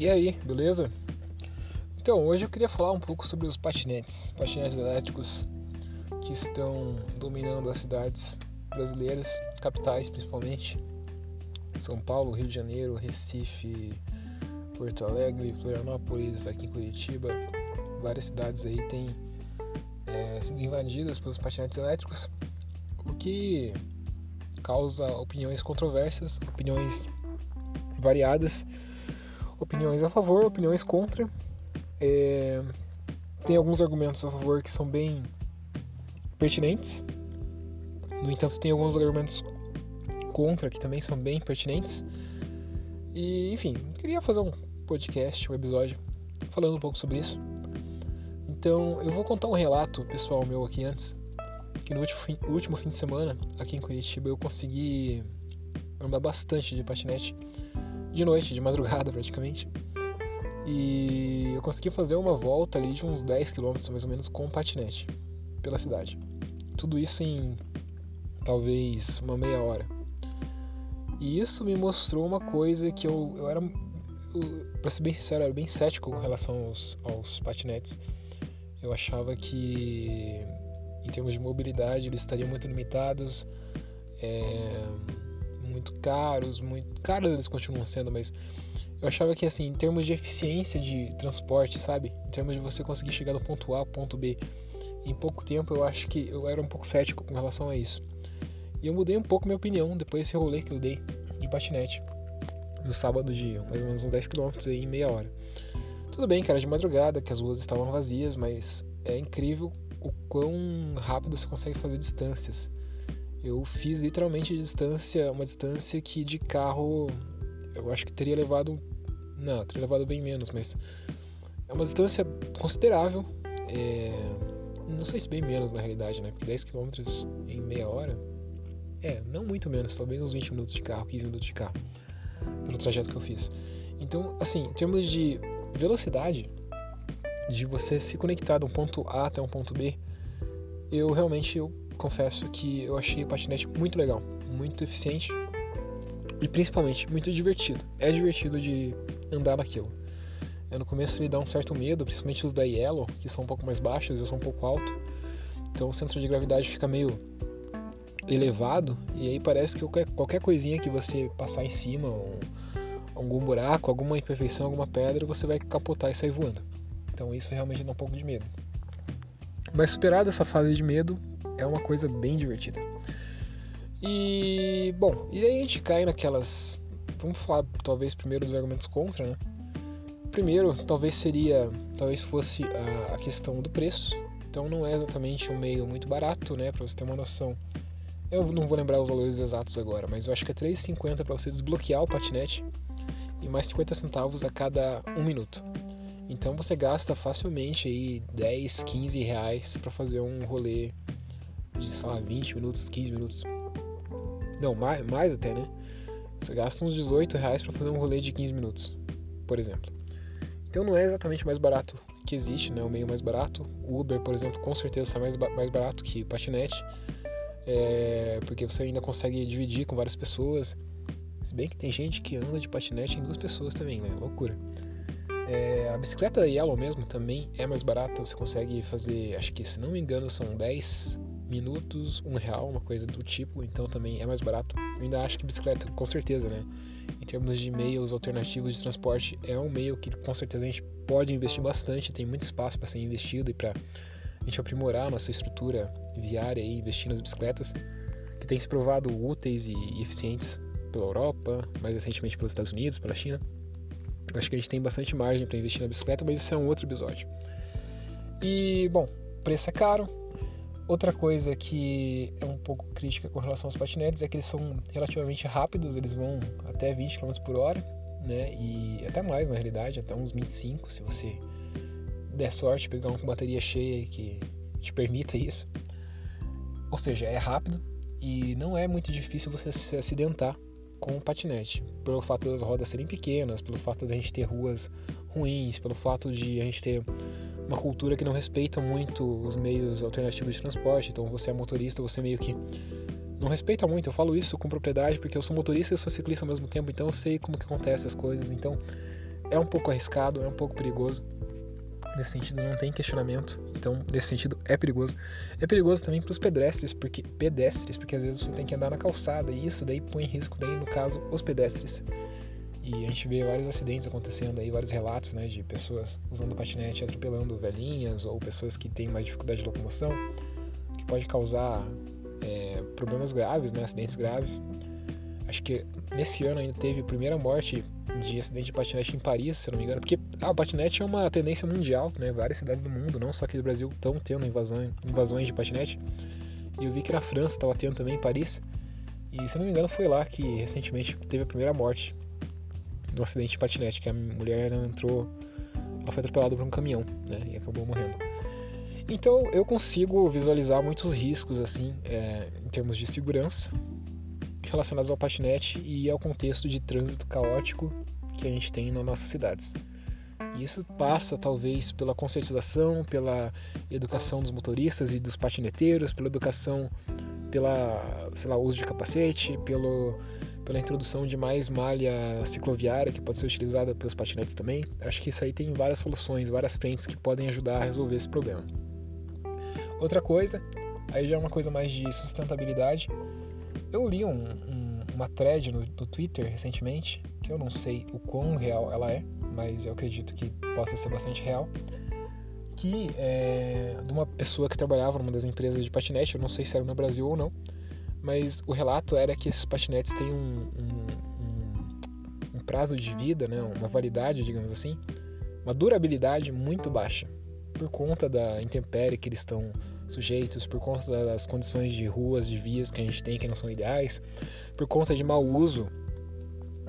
E aí, beleza? Então, hoje eu queria falar um pouco sobre os patinetes, patinetes elétricos que estão dominando as cidades brasileiras, capitais principalmente. São Paulo, Rio de Janeiro, Recife, Porto Alegre, Florianópolis, aqui em Curitiba. Várias cidades aí têm é, sido invadidas pelos patinetes elétricos, o que causa opiniões controversas, opiniões variadas, opiniões a favor, opiniões contra. É, tem alguns argumentos a favor que são bem pertinentes. No entanto, tem alguns argumentos contra que também são bem pertinentes. E, enfim, queria fazer um podcast, um episódio falando um pouco sobre isso. Então, eu vou contar um relato pessoal meu aqui antes, que no último fim, último fim de semana, aqui em Curitiba, eu consegui andar bastante de patinete, de noite, de madrugada praticamente. E eu consegui fazer uma volta ali de uns 10 km mais ou menos com patinete pela cidade. Tudo isso em talvez uma meia hora. E isso me mostrou uma coisa que eu, eu era, para ser bem sincero, eu era bem cético com relação aos, aos patinetes. Eu achava que, em termos de mobilidade, eles estariam muito limitados, é, muito caros, muito caros eles continuam sendo, mas eu achava que, assim, em termos de eficiência de transporte, sabe? Em termos de você conseguir chegar do ponto A ao ponto B em pouco tempo, eu acho que eu era um pouco cético com relação a isso. E eu mudei um pouco minha opinião depois desse rolê que eu dei de patinete. No sábado de mais ou menos uns 10 km aí em meia hora. Tudo bem que era de madrugada, que as ruas estavam vazias, mas é incrível o quão rápido você consegue fazer distâncias. Eu fiz literalmente distância, uma distância que de carro eu acho que teria levado. Não, teria levado bem menos, mas é uma distância considerável. É, não sei se bem menos na realidade, né? Porque 10 km em meia hora é, não muito menos, talvez uns 20 minutos de carro, 15 minutos de carro, pelo trajeto que eu fiz. Então, assim, em termos de velocidade, de você se conectar de um ponto A até um ponto B, eu realmente eu confesso que eu achei o patinete muito legal, muito eficiente e principalmente muito divertido. É divertido de andar naquilo. Eu, no começo me dá um certo medo, principalmente os da Yellow, que são um pouco mais baixos, eu sou um pouco alto. Então o centro de gravidade fica meio elevado e aí parece que qualquer, qualquer coisinha que você passar em cima, um, algum buraco, alguma imperfeição, alguma pedra, você vai capotar e sair voando. Então isso realmente dá um pouco de medo. Mas superada essa fase de medo, é uma coisa bem divertida. E bom, e aí a gente cai naquelas. Vamos falar talvez primeiro dos argumentos contra, né? Primeiro, talvez seria, talvez fosse a, questão do preço. Então não é exatamente um meio muito barato, né? Para você ter uma noção. Eu não vou lembrar os valores exatos agora, mas eu acho que é 3,50 para você desbloquear o patinete e mais 50 centavos a cada um minuto. Então você gasta facilmente aí 10, 15 reais para fazer um rolê de, sei lá, 20 minutos, 15 minutos. Não, mais, mais até, né? Você gasta uns 18 reais para fazer um rolê de 15 minutos, por exemplo. Então não é exatamente mais barato que existe, né? O meio mais barato. O Uber, por exemplo, com certeza está mais, mais barato que patinete é, porque você ainda consegue dividir com várias pessoas. Se bem que tem gente que anda de patinete em duas pessoas também, né? Loucura. É, a bicicleta Yellow mesmo também é mais barata, você consegue fazer, acho que se não me engano, são 10 minutos, um real, uma coisa do tipo, então também é mais barato. Eu ainda acho que bicicleta, com certeza, né? Em termos de meios alternativos de transporte, é um meio que com certeza a gente pode investir bastante, tem muito espaço para ser investido e para a gente aprimorar nossa estrutura viária e investir nas bicicletas, que tem se provado úteis e eficientes pela Europa, mais recentemente pelos Estados Unidos, pela China. Acho que a gente tem bastante margem para investir na bicicleta, mas isso é um outro episódio. E, bom, preço é caro. Outra coisa que é um pouco crítica com relação aos patinetes é que eles são relativamente rápidos, eles vão até 20 km por hora, né? E até mais na realidade, até uns 25 se você der sorte, pegar um com bateria cheia que te permita isso. Ou seja, é rápido e não é muito difícil você se acidentar com o patinete, pelo fato das rodas serem pequenas, pelo fato de a gente ter ruas ruins, pelo fato de a gente ter uma cultura que não respeita muito os meios alternativos de transporte. Então, você é motorista, você meio que não respeita muito. Eu falo isso com propriedade porque eu sou motorista e sou ciclista ao mesmo tempo, então eu sei como que acontece as coisas. Então, é um pouco arriscado, é um pouco perigoso. Nesse sentido, não tem questionamento. Então, nesse sentido, é perigoso. É perigoso também para os pedestres, porque pedestres, porque às vezes você tem que andar na calçada e isso daí põe em risco, daí no caso, os pedestres. E a gente vê vários acidentes acontecendo aí, vários relatos, né, de pessoas usando patinete atropelando velhinhas ou pessoas que têm mais dificuldade de locomoção, que pode causar é, problemas graves, né, acidentes graves. Acho que nesse ano ainda teve a primeira morte de acidente de patinete em Paris, se não me engano, porque ah, o patinete é uma tendência mundial, né? Várias cidades do mundo, não só aqui do Brasil, estão tendo invasões, invasões de patinete. E eu vi que na França estava tendo também, em Paris. E se não me engano, foi lá que recentemente teve a primeira morte do acidente de patinete, que a mulher entrou, ela foi atropelada por um caminhão, né? E acabou morrendo. Então eu consigo visualizar muitos riscos assim, é, em termos de segurança, relacionados ao patinete e ao contexto de trânsito caótico que a gente tem nas nossas cidades. Isso passa talvez pela conscientização, pela educação dos motoristas e dos patineteiros, pela educação, pela, sei lá, uso de capacete, pelo, pela introdução de mais malha cicloviária que pode ser utilizada pelos patinetes também. Acho que isso aí tem várias soluções, várias frentes que podem ajudar a resolver esse problema. Outra coisa, aí já é uma coisa mais de sustentabilidade, eu li um, um, uma thread no, no, Twitter recentemente, que eu não sei o quão real ela é, mas eu acredito que possa ser bastante real, que é de uma pessoa que trabalhava numa das empresas de patinete, eu não sei se era no Brasil ou não, mas o relato era que esses patinetes têm um, um, um prazo de vida, né, uma validade, digamos assim, uma durabilidade muito baixa, por conta da intempérie que eles estão sujeitos por conta das condições de ruas, de vias que a gente tem que não são ideais, por conta de mau uso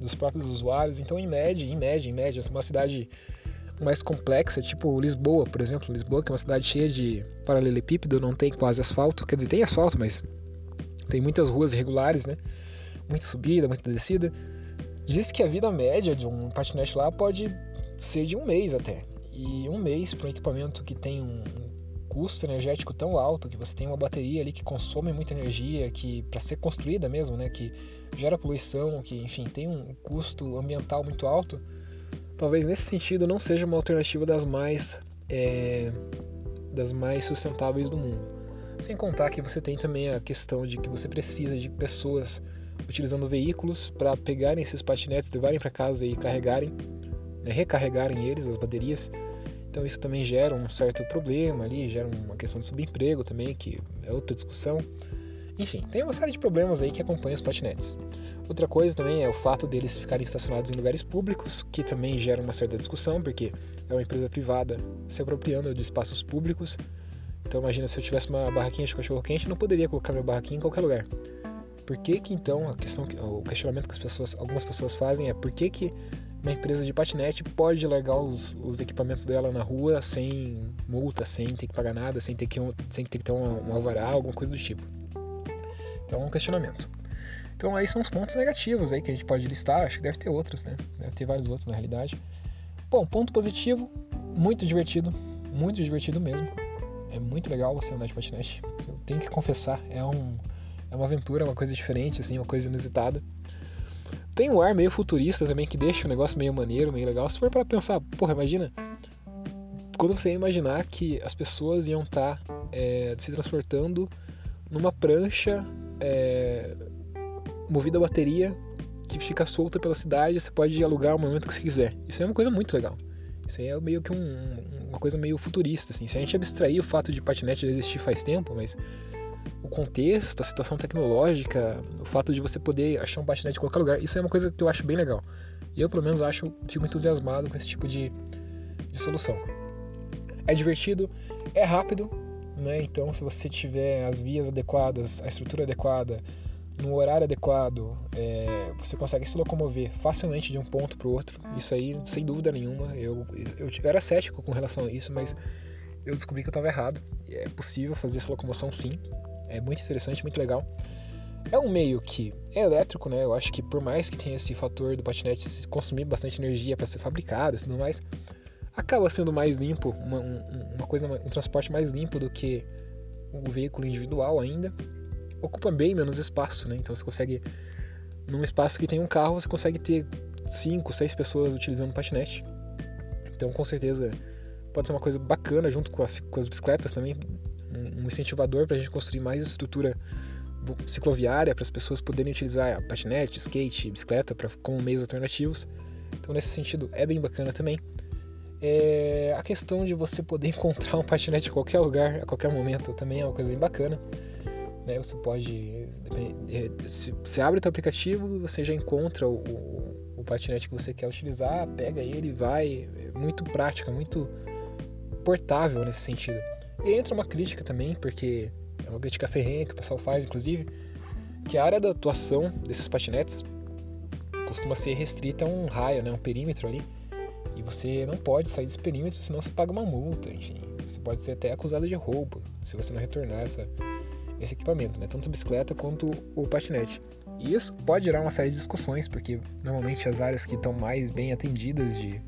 dos próprios usuários. Então, em média, em média, em média, uma cidade mais complexa, tipo Lisboa, por exemplo, Lisboa que é uma cidade cheia de paralelepípedo, não tem quase asfalto, quer dizer, tem asfalto, mas tem muitas ruas irregulares, né? Muita subida, muita descida. Diz que a vida média de um patinete lá pode ser de um mês até. E um mês para um equipamento que tem um, custo energético tão alto, que você tem uma bateria ali que consome muita energia, que para ser construída mesmo, né, que gera poluição, que enfim tem um custo ambiental muito alto, talvez nesse sentido não seja uma alternativa das mais é, das mais sustentáveis do mundo. Sem contar que você tem também a questão de que você precisa de pessoas utilizando veículos para pegarem esses patinetes, levarem para casa e carregarem, né, recarregarem eles, as baterias então isso também gera um certo problema ali, gera uma questão de subemprego também, que é outra discussão. Enfim, tem uma série de problemas aí que acompanham os patinetes. Outra coisa também é o fato deles ficarem estacionados em lugares públicos, que também gera uma certa discussão, porque é uma empresa privada se apropriando de espaços públicos. Então imagina se eu tivesse uma barraquinha de cachorro quente, eu não poderia colocar minha barraquinha em qualquer lugar. Por que que então a questão, o questionamento que as pessoas, algumas pessoas fazem é por que que uma empresa de patinete pode largar os, os, equipamentos dela na rua sem multa, sem ter que pagar nada, sem ter que, sem ter, que ter um, um alvará, alguma coisa do tipo. Então é um questionamento. Então aí são os pontos negativos aí que a gente pode listar, acho que deve ter outros, né? Deve ter vários outros na realidade. Bom, ponto positivo, muito divertido, muito divertido mesmo. É muito legal você andar de patinete. Eu tenho que confessar, é, um, é uma aventura, uma coisa diferente, assim, uma coisa inusitada. Tem um ar meio futurista também que deixa o negócio meio maneiro, meio legal. Se for para pensar, porra, imagina quando você ia imaginar que as pessoas iam estar tá, é, se transportando numa prancha é, movida a bateria que fica solta pela cidade, você pode alugar o momento que você quiser. Isso é uma coisa muito legal. Isso aí é meio que um, uma coisa meio futurista, assim. Se a gente abstrair o fato de patinete existir faz tempo, mas o contexto, a situação tecnológica, o fato de você poder achar um patinete em qualquer lugar, isso é uma coisa que eu acho bem legal. Eu, pelo menos, acho, fico entusiasmado com esse tipo de, de solução. É divertido, é rápido, né? Então, se você tiver as vias adequadas, a estrutura adequada, no horário adequado, é, você consegue se locomover facilmente de um ponto para o outro. Isso aí, sem dúvida nenhuma. Eu, eu, eu era cético com relação a isso, mas eu descobri que eu estava errado. É possível fazer essa locomoção sim. É muito interessante, muito legal. É um meio que é elétrico, né? Eu acho que por mais que tenha esse fator do patinete consumir bastante energia para ser fabricado e tudo mais, acaba sendo mais limpo, uma, uma coisa, um transporte mais limpo do que o veículo individual ainda. Ocupa bem menos espaço, né? Então você consegue, num espaço que tem um carro, você consegue ter cinco, seis pessoas utilizando o patinete. Então, com certeza, pode ser uma coisa bacana junto com as, com as bicicletas também, um, incentivador para a gente construir mais estrutura cicloviária para as pessoas poderem utilizar patinete, skate, bicicleta pra, como meios alternativos. Então, nesse sentido, é bem bacana também. É, a questão de você poder encontrar um patinete em qualquer lugar, a qualquer momento, também é uma coisa bem bacana. Né? Você pode. Se você abre o seu aplicativo, você já encontra o, o, o patinete que você quer utilizar, pega ele, vai. É muito prática, muito portável nesse sentido. E entra uma crítica também, porque é uma crítica ferrenha que o pessoal faz, inclusive, que a área da atuação desses patinetes costuma ser restrita a um raio, né, um perímetro ali, e você não pode sair desse perímetro, senão você paga uma multa, enfim. Você pode ser até acusado de roubo se você não retornar essa, esse equipamento, né, tanto a bicicleta quanto o patinete. E isso pode gerar uma série de discussões, porque normalmente as áreas que estão mais bem atendidas de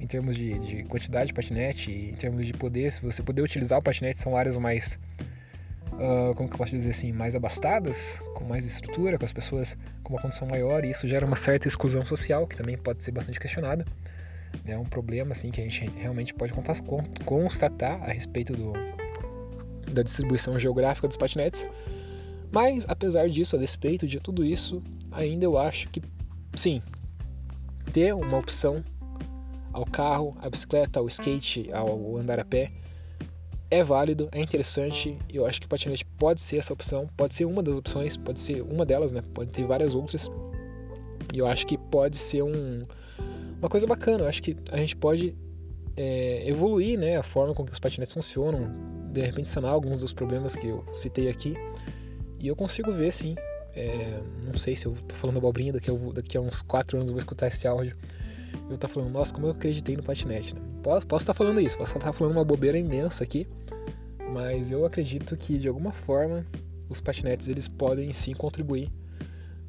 em termos de, de quantidade de patinete, em termos de poder, se você poder utilizar o patinete, são áreas mais, uh, como que eu posso dizer assim, mais abastadas, com mais estrutura, com as pessoas com uma condição maior, e isso gera uma certa exclusão social, que também pode ser bastante questionada. É um problema assim que a gente realmente pode constatar a respeito do, da distribuição geográfica dos patinetes. Mas, apesar disso, a despeito de tudo isso, ainda eu acho que, sim, ter uma opção ao carro, à bicicleta, ao skate, ao andar a pé. É válido, é interessante. Eu acho que o patinete pode ser essa opção, pode ser uma das opções, pode ser uma delas, né? Pode ter várias outras. E eu acho que pode ser um, uma coisa bacana. Eu acho que a gente pode é, evoluir, né? A forma com que os patinetes funcionam, de repente sanar alguns dos problemas que eu citei aqui. E eu consigo ver, sim. É, não sei se eu tô falando abobrinha, daqui a, daqui a uns 4 anos eu vou escutar esse áudio eu estar falando, nossa, como eu acreditei no patinete. Né? Posso, estar falando isso, posso estar falando uma bobeira imensa aqui, mas eu acredito que de alguma forma os patinetes eles podem sim contribuir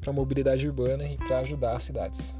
para a mobilidade urbana e para ajudar as cidades.